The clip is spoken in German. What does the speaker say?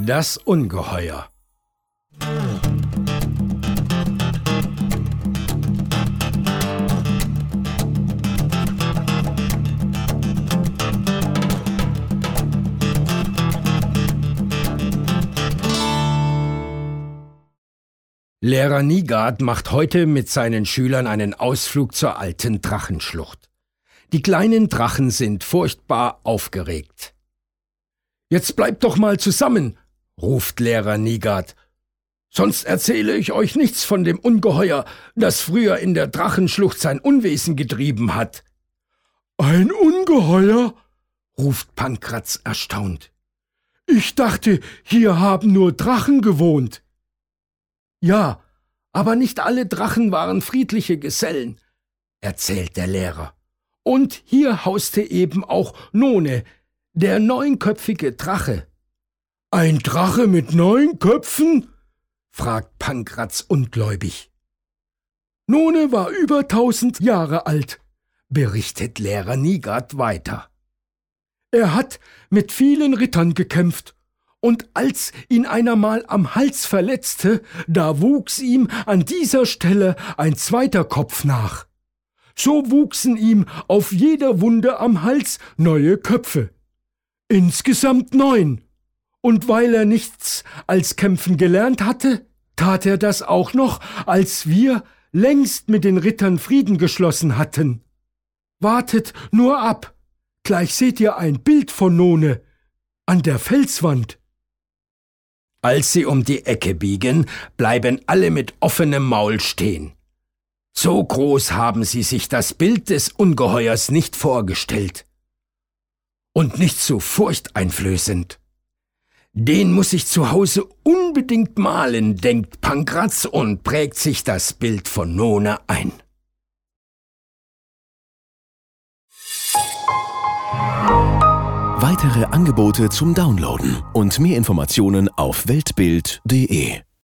Das Ungeheuer Lehrer Niegard macht heute mit seinen Schülern einen Ausflug zur alten Drachenschlucht. Die kleinen Drachen sind furchtbar aufgeregt. Jetzt bleibt doch mal zusammen, ruft Lehrer Niegard. Sonst erzähle ich euch nichts von dem Ungeheuer, das früher in der Drachenschlucht sein Unwesen getrieben hat. Ein Ungeheuer? ruft Pankratz erstaunt. Ich dachte, hier haben nur Drachen gewohnt. Ja, aber nicht alle Drachen waren friedliche Gesellen, erzählt der Lehrer. Und hier hauste eben auch None, der neunköpfige Drache. Ein Drache mit neun Köpfen? fragt Pankratz ungläubig. None war über tausend Jahre alt, berichtet Lehrer Nigat weiter. Er hat mit vielen Rittern gekämpft und als ihn einer mal am Hals verletzte, da wuchs ihm an dieser Stelle ein zweiter Kopf nach. So wuchsen ihm auf jeder Wunde am Hals neue Köpfe. Insgesamt neun. Und weil er nichts als kämpfen gelernt hatte, tat er das auch noch, als wir längst mit den Rittern Frieden geschlossen hatten. Wartet nur ab. Gleich seht ihr ein Bild von None an der Felswand. Als sie um die Ecke biegen, bleiben alle mit offenem Maul stehen. So groß haben sie sich das Bild des Ungeheuers nicht vorgestellt. Und nicht so furchteinflößend. Den muss ich zu Hause unbedingt malen, denkt Pankratz und prägt sich das Bild von None ein. Weitere Angebote zum Downloaden und mehr Informationen auf weltbild.de